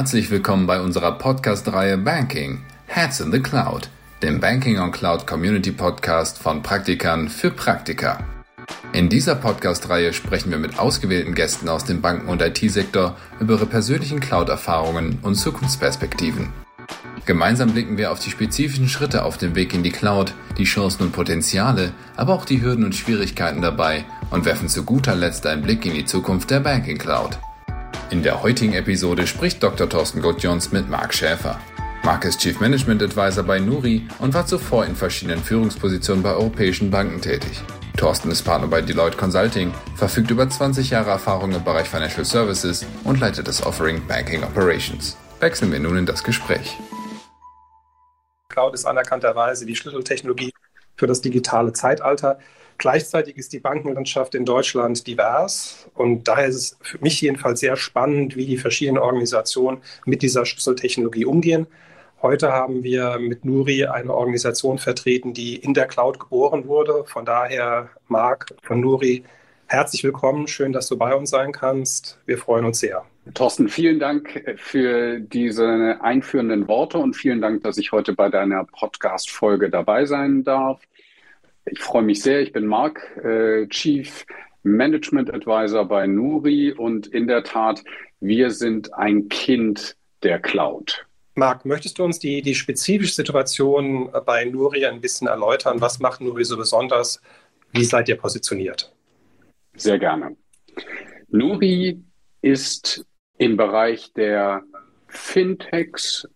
Herzlich willkommen bei unserer Podcast-Reihe Banking Heads in the Cloud, dem Banking on Cloud Community Podcast von Praktikern für Praktiker. In dieser Podcast-Reihe sprechen wir mit ausgewählten Gästen aus dem Banken- und IT-Sektor über ihre persönlichen Cloud-Erfahrungen und Zukunftsperspektiven. Gemeinsam blicken wir auf die spezifischen Schritte auf dem Weg in die Cloud, die Chancen und Potenziale, aber auch die Hürden und Schwierigkeiten dabei und werfen zu guter Letzt einen Blick in die Zukunft der Banking Cloud. In der heutigen Episode spricht Dr. Thorsten Gottjons mit Marc Schäfer. Marc ist Chief Management Advisor bei Nuri und war zuvor in verschiedenen Führungspositionen bei europäischen Banken tätig. Thorsten ist Partner bei Deloitte Consulting, verfügt über 20 Jahre Erfahrung im Bereich Financial Services und leitet das Offering Banking Operations. Wechseln wir nun in das Gespräch. Cloud ist anerkannterweise die Schlüsseltechnologie für das digitale Zeitalter. Gleichzeitig ist die Bankenlandschaft in Deutschland divers und daher ist es für mich jedenfalls sehr spannend, wie die verschiedenen Organisationen mit dieser Schlüsseltechnologie umgehen. Heute haben wir mit Nuri eine Organisation vertreten, die in der Cloud geboren wurde. Von daher, Marc von Nuri, herzlich willkommen. Schön, dass du bei uns sein kannst. Wir freuen uns sehr. Thorsten, vielen Dank für diese einführenden Worte und vielen Dank, dass ich heute bei deiner Podcast-Folge dabei sein darf. Ich freue mich sehr. Ich bin Marc, äh, Chief Management Advisor bei Nuri und in der Tat, wir sind ein Kind der Cloud. Marc, möchtest du uns die, die spezifische Situation bei Nuri ein bisschen erläutern? Was macht Nuri so besonders? Wie seid ihr positioniert? Sehr gerne. Nuri ist im Bereich der Fintechs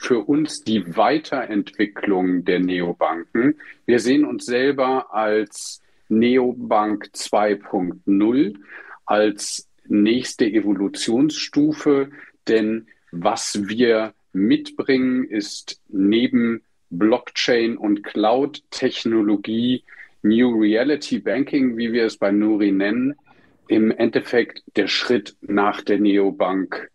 für uns die Weiterentwicklung der Neobanken. Wir sehen uns selber als Neobank 2.0, als nächste Evolutionsstufe, denn was wir mitbringen, ist neben Blockchain und Cloud-Technologie New Reality Banking, wie wir es bei Nuri nennen, im Endeffekt der Schritt nach der Neobank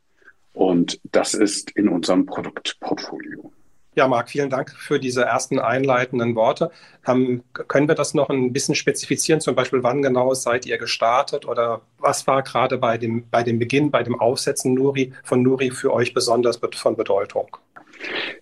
und das ist in unserem Produktportfolio. Ja, Marc, vielen Dank für diese ersten einleitenden Worte. Ähm, können wir das noch ein bisschen spezifizieren? Zum Beispiel, wann genau seid ihr gestartet oder was war gerade bei dem, bei dem Beginn, bei dem Aufsetzen Nuri, von Nuri für euch besonders von Bedeutung?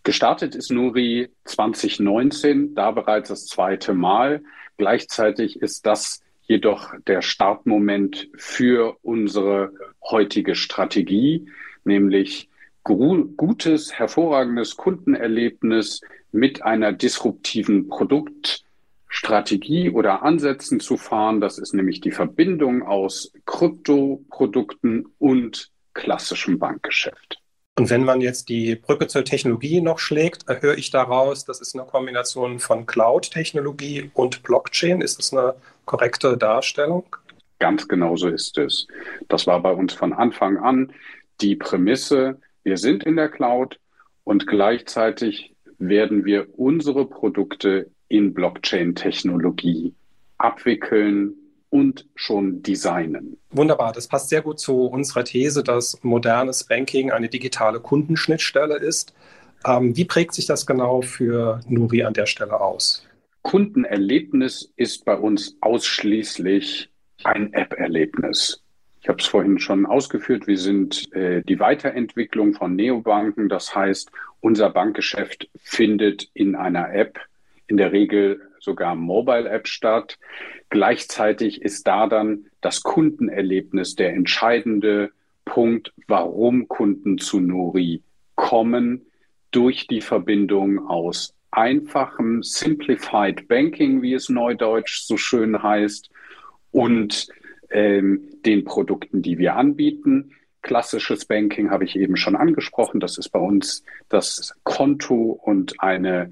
Gestartet ist Nuri 2019, da bereits das zweite Mal. Gleichzeitig ist das jedoch der Startmoment für unsere heutige Strategie nämlich gutes, hervorragendes Kundenerlebnis mit einer disruptiven Produktstrategie oder Ansätzen zu fahren. Das ist nämlich die Verbindung aus Kryptoprodukten und klassischem Bankgeschäft. Und wenn man jetzt die Brücke zur Technologie noch schlägt, höre ich daraus, das ist eine Kombination von Cloud-Technologie und Blockchain. Ist das eine korrekte Darstellung? Ganz genau so ist es. Das war bei uns von Anfang an die Prämisse, wir sind in der Cloud und gleichzeitig werden wir unsere Produkte in Blockchain-Technologie abwickeln und schon designen. Wunderbar, das passt sehr gut zu unserer These, dass modernes Banking eine digitale Kundenschnittstelle ist. Ähm, wie prägt sich das genau für Nuri an der Stelle aus? Kundenerlebnis ist bei uns ausschließlich ein App-Erlebnis. Ich habe es vorhin schon ausgeführt. Wir sind äh, die Weiterentwicklung von Neobanken. Das heißt, unser Bankgeschäft findet in einer App, in der Regel sogar Mobile-App statt. Gleichzeitig ist da dann das Kundenerlebnis der entscheidende Punkt, warum Kunden zu Nori kommen, durch die Verbindung aus einfachem Simplified Banking, wie es neudeutsch so schön heißt, und ähm, den Produkten, die wir anbieten. Klassisches Banking habe ich eben schon angesprochen. Das ist bei uns das Konto und eine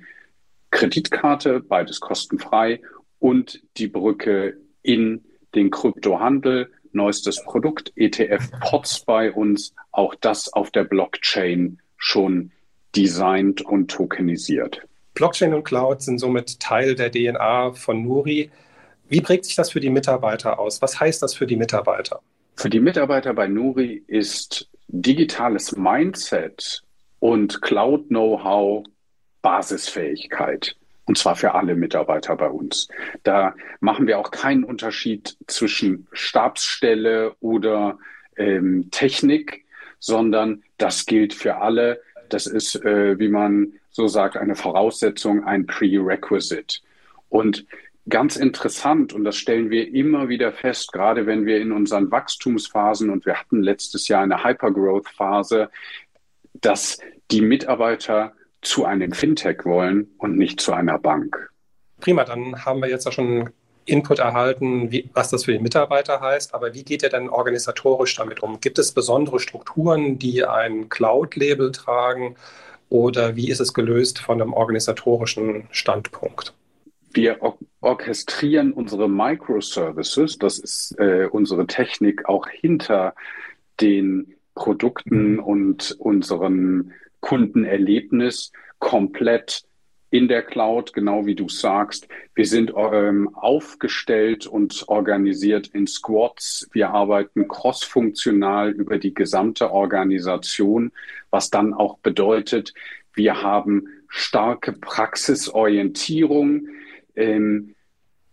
Kreditkarte, beides kostenfrei und die Brücke in den Kryptohandel. Neuestes Produkt, ETF POTS bei uns, auch das auf der Blockchain schon designt und tokenisiert. Blockchain und Cloud sind somit Teil der DNA von Nuri. Wie prägt sich das für die Mitarbeiter aus? Was heißt das für die Mitarbeiter? Für die Mitarbeiter bei Nuri ist digitales Mindset und Cloud-Know-how Basisfähigkeit. Und zwar für alle Mitarbeiter bei uns. Da machen wir auch keinen Unterschied zwischen Stabsstelle oder ähm, Technik, sondern das gilt für alle. Das ist, äh, wie man so sagt, eine Voraussetzung, ein Prerequisite. Und ganz interessant, und das stellen wir immer wieder fest, gerade wenn wir in unseren Wachstumsphasen, und wir hatten letztes Jahr eine Hypergrowth-Phase, dass die Mitarbeiter zu einem Fintech wollen und nicht zu einer Bank. Prima, dann haben wir jetzt ja schon Input erhalten, wie, was das für die Mitarbeiter heißt. Aber wie geht ihr denn organisatorisch damit um? Gibt es besondere Strukturen, die ein Cloud-Label tragen? Oder wie ist es gelöst von einem organisatorischen Standpunkt? Wir or orchestrieren unsere Microservices, das ist äh, unsere Technik auch hinter den Produkten und unserem Kundenerlebnis komplett in der Cloud, genau wie du sagst. Wir sind ähm, aufgestellt und organisiert in Squads. Wir arbeiten crossfunktional über die gesamte Organisation, was dann auch bedeutet, wir haben starke Praxisorientierung, ähm,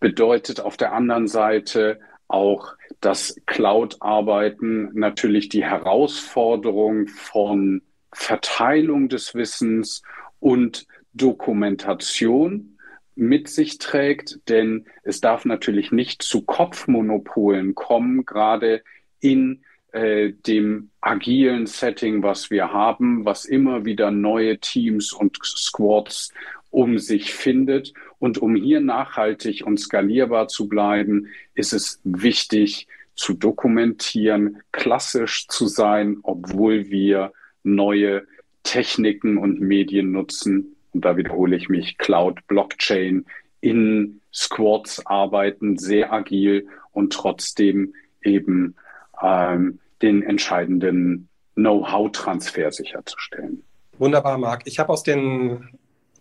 bedeutet auf der anderen Seite auch das Cloud-Arbeiten natürlich die Herausforderung von Verteilung des Wissens und Dokumentation mit sich trägt, denn es darf natürlich nicht zu Kopfmonopolen kommen, gerade in äh, dem agilen Setting, was wir haben, was immer wieder neue Teams und Squads um sich findet. Und um hier nachhaltig und skalierbar zu bleiben, ist es wichtig zu dokumentieren, klassisch zu sein, obwohl wir neue Techniken und Medien nutzen, und da wiederhole ich mich, Cloud, Blockchain, in Squads arbeiten, sehr agil und trotzdem eben ähm, den entscheidenden Know-how-Transfer sicherzustellen. Wunderbar, Marc. Ich habe aus den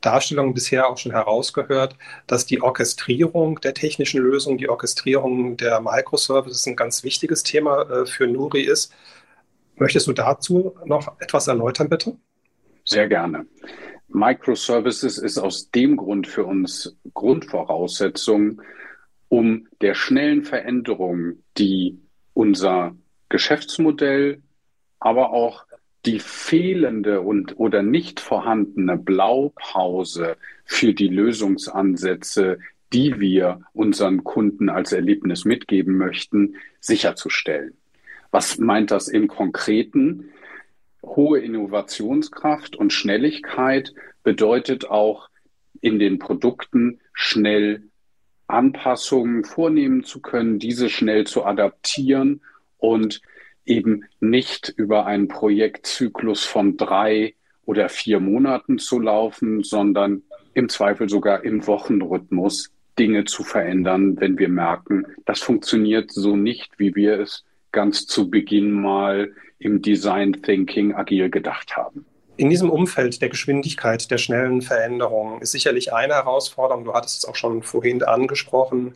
Darstellungen bisher auch schon herausgehört, dass die Orchestrierung der technischen Lösungen, die Orchestrierung der Microservices ein ganz wichtiges Thema äh, für Nuri ist. Möchtest du dazu noch etwas erläutern, bitte? Sehr gerne. Microservices ist aus dem Grund für uns Grundvoraussetzung, um der schnellen Veränderung, die unser Geschäftsmodell, aber auch die fehlende und oder nicht vorhandene Blaupause für die Lösungsansätze, die wir unseren Kunden als Erlebnis mitgeben möchten, sicherzustellen. Was meint das im Konkreten? hohe Innovationskraft und Schnelligkeit bedeutet auch in den Produkten schnell Anpassungen vornehmen zu können, diese schnell zu adaptieren und eben nicht über einen Projektzyklus von drei oder vier Monaten zu laufen, sondern im Zweifel sogar im Wochenrhythmus Dinge zu verändern, wenn wir merken, das funktioniert so nicht, wie wir es ganz zu Beginn mal im Design Thinking agil gedacht haben. In diesem Umfeld der Geschwindigkeit, der schnellen Veränderungen ist sicherlich eine Herausforderung, du hattest es auch schon vorhin angesprochen,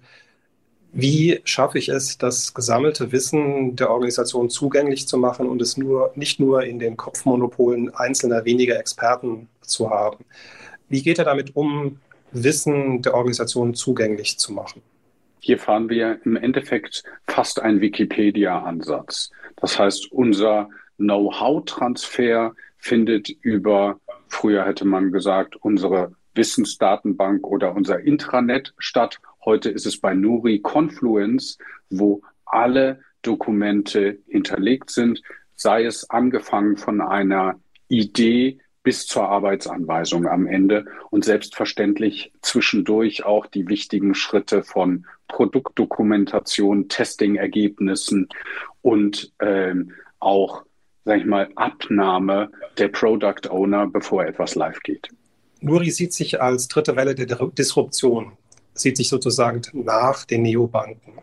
wie schaffe ich es, das gesammelte Wissen der Organisation zugänglich zu machen und es nur, nicht nur in den Kopfmonopolen einzelner weniger Experten zu haben? Wie geht er damit um, Wissen der Organisation zugänglich zu machen? Hier fahren wir im Endeffekt fast einen Wikipedia-Ansatz. Das heißt, unser Know-how-Transfer findet über, früher hätte man gesagt, unsere Wissensdatenbank oder unser Intranet statt. Heute ist es bei Nuri Confluence, wo alle Dokumente hinterlegt sind, sei es angefangen von einer Idee bis zur Arbeitsanweisung am Ende und selbstverständlich zwischendurch auch die wichtigen Schritte von Produktdokumentation, Testing-Ergebnissen und ähm, auch, sag ich mal, Abnahme der Product Owner, bevor etwas live geht. Nuri sieht sich als dritte Welle der Disruption, sieht sich sozusagen nach den Neobanken.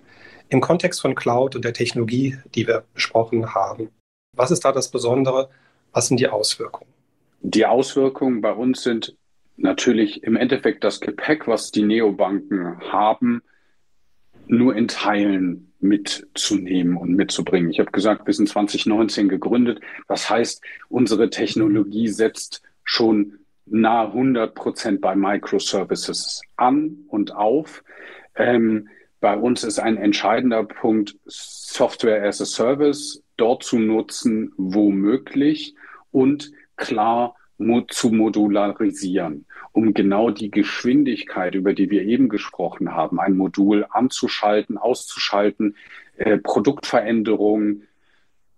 Im Kontext von Cloud und der Technologie, die wir besprochen haben, was ist da das Besondere? Was sind die Auswirkungen? Die Auswirkungen bei uns sind natürlich im Endeffekt das Gepäck, was die Neobanken haben, nur in Teilen mitzunehmen und mitzubringen. Ich habe gesagt, wir sind 2019 gegründet. Das heißt, unsere Technologie setzt schon nahe 100 Prozent bei Microservices an und auf. Ähm, bei uns ist ein entscheidender Punkt Software as a Service dort zu nutzen, wo möglich und klar zu modularisieren, um genau die Geschwindigkeit, über die wir eben gesprochen haben, ein Modul anzuschalten, auszuschalten, äh, Produktveränderungen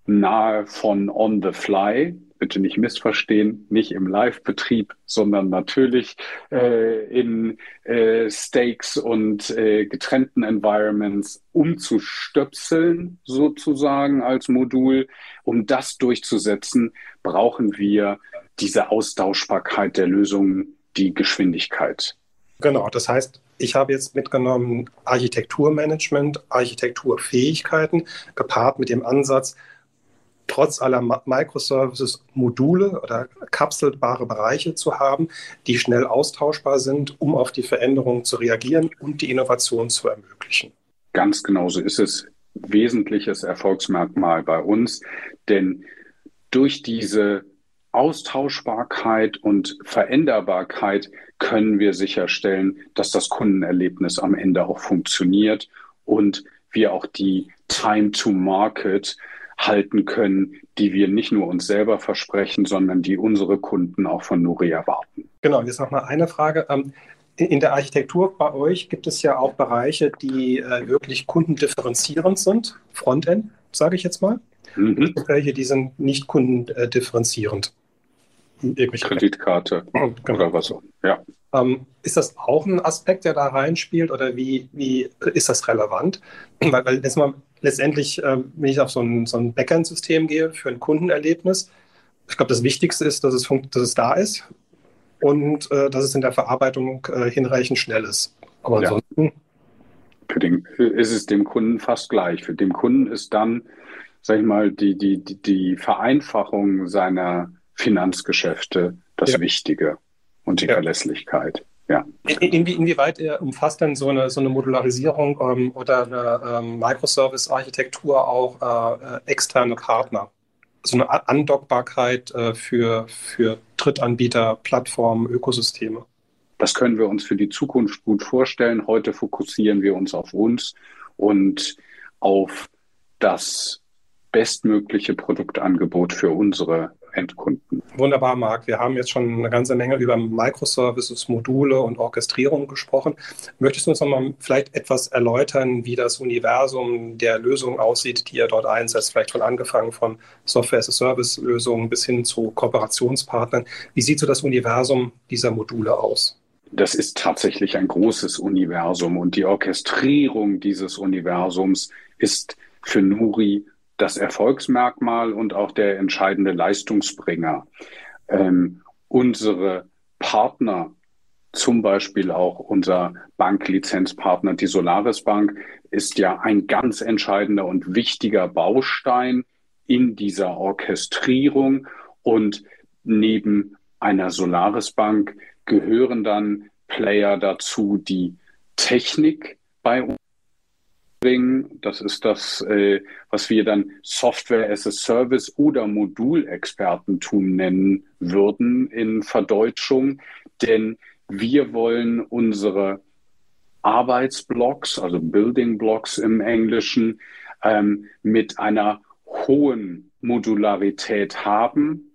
nahe von on the fly bitte nicht missverstehen, nicht im Live-Betrieb, sondern natürlich äh, in äh, Stakes und äh, getrennten Environments umzustöpseln, sozusagen als Modul. Um das durchzusetzen, brauchen wir diese Austauschbarkeit der Lösungen, die Geschwindigkeit. Genau, das heißt, ich habe jetzt mitgenommen Architekturmanagement, Architekturfähigkeiten, gepaart mit dem Ansatz, trotz aller Microservices Module oder kapselbare Bereiche zu haben, die schnell austauschbar sind, um auf die Veränderungen zu reagieren und die Innovation zu ermöglichen. Ganz genau so ist es. Wesentliches Erfolgsmerkmal bei uns, denn durch diese Austauschbarkeit und Veränderbarkeit können wir sicherstellen, dass das Kundenerlebnis am Ende auch funktioniert und wir auch die Time to Market halten können, die wir nicht nur uns selber versprechen, sondern die unsere Kunden auch von Nuri erwarten. Genau, jetzt noch mal eine Frage. Ähm, in der Architektur bei euch gibt es ja auch Bereiche, die äh, wirklich kundendifferenzierend sind, Frontend, sage ich jetzt mal. Mhm. Welche, die sind nicht kundendifferenzierend. Irgendwelche Kreditkarte genau. oder was auch. Ja. Ähm, ist das auch ein Aspekt, der da reinspielt oder wie, wie ist das relevant? weil, weil jetzt mal letztendlich, äh, wenn ich auf so ein, so ein Backend-System gehe für ein Kundenerlebnis, ich glaube, das Wichtigste ist, dass es, dass es da ist und äh, dass es in der Verarbeitung äh, hinreichend schnell ist. Aber ja. ansonsten. Für den ist es dem Kunden fast gleich. Für den Kunden ist dann, sag ich mal, die, die, die, die Vereinfachung seiner Finanzgeschäfte das ja. Wichtige und die ja. Verlässlichkeit. Ja. In, inwieweit umfasst denn so eine, so eine Modularisierung ähm, oder eine ähm, Microservice-Architektur auch äh, externe Partner? So eine Andockbarkeit äh, für, für Drittanbieter, Plattformen, Ökosysteme? Das können wir uns für die Zukunft gut vorstellen. Heute fokussieren wir uns auf uns und auf das bestmögliche Produktangebot für unsere Endkunden. Wunderbar, Marc. Wir haben jetzt schon eine ganze Menge über Microservices, Module und Orchestrierung gesprochen. Möchtest du uns noch mal vielleicht etwas erläutern, wie das Universum der Lösungen aussieht, die ihr dort einsetzt? Vielleicht von angefangen von Software-as-a-Service-Lösungen bis hin zu Kooperationspartnern. Wie sieht so das Universum dieser Module aus? Das ist tatsächlich ein großes Universum und die Orchestrierung dieses Universums ist für Nuri das Erfolgsmerkmal und auch der entscheidende Leistungsbringer. Ähm, unsere Partner, zum Beispiel auch unser Banklizenzpartner, die Solaris Bank, ist ja ein ganz entscheidender und wichtiger Baustein in dieser Orchestrierung. Und neben einer Solaris Bank gehören dann Player dazu, die Technik bei uns bringen. Das ist das, äh, was wir dann Software as a Service oder Modulexpertentum nennen würden in Verdeutschung. Denn wir wollen unsere Arbeitsblocks, also Building Blocks im Englischen, ähm, mit einer hohen Modularität haben,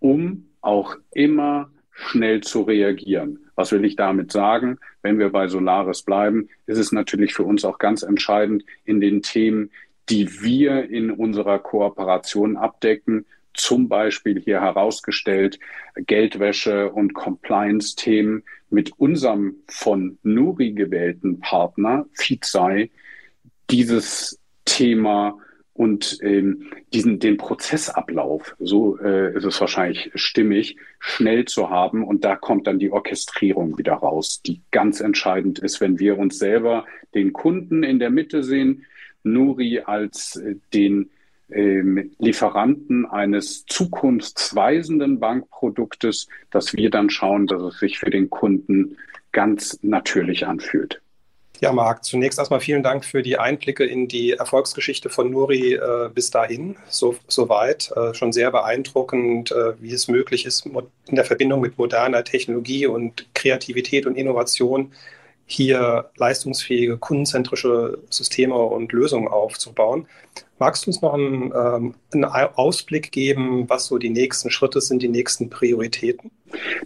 um auch immer schnell zu reagieren. Was will ich damit sagen? Wenn wir bei Solaris bleiben, ist es natürlich für uns auch ganz entscheidend in den Themen, die wir in unserer Kooperation abdecken, zum Beispiel hier herausgestellt Geldwäsche und Compliance-Themen mit unserem von Nuri gewählten Partner Fizai dieses Thema und ähm, diesen den Prozessablauf, so äh, ist es wahrscheinlich stimmig, schnell zu haben. Und da kommt dann die Orchestrierung wieder raus, die ganz entscheidend ist, wenn wir uns selber den Kunden in der Mitte sehen, Nuri als äh, den ähm, Lieferanten eines zukunftsweisenden Bankproduktes, dass wir dann schauen, dass es sich für den Kunden ganz natürlich anfühlt. Ja, Marc, zunächst erstmal vielen Dank für die Einblicke in die Erfolgsgeschichte von Nuri äh, bis dahin, so, so weit. Äh, schon sehr beeindruckend, äh, wie es möglich ist, in der Verbindung mit moderner Technologie und Kreativität und Innovation hier leistungsfähige, kundenzentrische Systeme und Lösungen aufzubauen. Magst du uns noch einen, ähm, einen, Ausblick geben, was so die nächsten Schritte sind, die nächsten Prioritäten?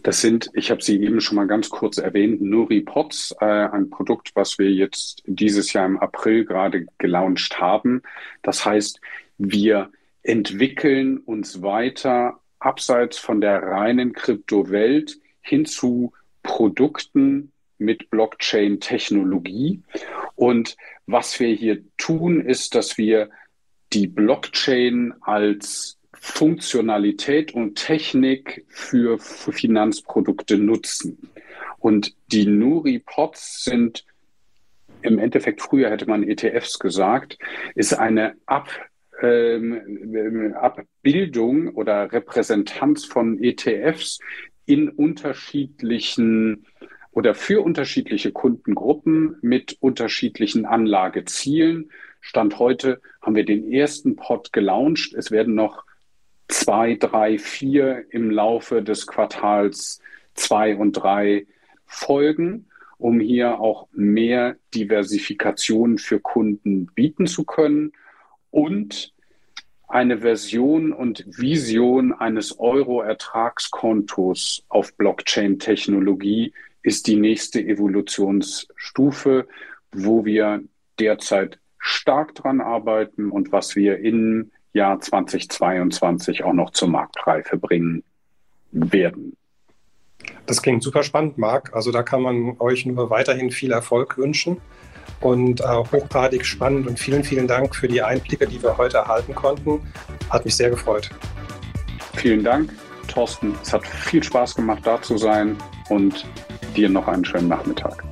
Das sind, ich habe sie eben schon mal ganz kurz erwähnt, Nuri Pots, äh, ein Produkt, was wir jetzt dieses Jahr im April gerade gelauncht haben. Das heißt, wir entwickeln uns weiter abseits von der reinen Kryptowelt hin zu Produkten, mit Blockchain-Technologie. Und was wir hier tun, ist, dass wir die Blockchain als Funktionalität und Technik für, Finanzprodukte nutzen. Und die Nuri-Pods sind im Endeffekt, früher hätte man ETFs gesagt, ist eine Ab, ähm, Abbildung oder Repräsentanz von ETFs in unterschiedlichen oder für unterschiedliche Kundengruppen mit unterschiedlichen Anlagezielen. Stand heute haben wir den ersten Pod gelauncht. Es werden noch zwei, drei, vier im Laufe des Quartals zwei und drei folgen, um hier auch mehr Diversifikation für Kunden bieten zu können und eine Version und Vision eines Euro-Ertragskontos auf Blockchain-Technologie ist die nächste Evolutionsstufe, wo wir derzeit stark dran arbeiten und was wir im Jahr 2022 auch noch zur Marktreife bringen werden. Das klingt super spannend, Marc. Also da kann man euch nur weiterhin viel Erfolg wünschen und äh, hochgradig spannend und vielen, vielen Dank für die Einblicke, die wir heute erhalten konnten. Hat mich sehr gefreut. Vielen Dank, Thorsten. Es hat viel Spaß gemacht, da zu sein und dir noch einen schönen Nachmittag.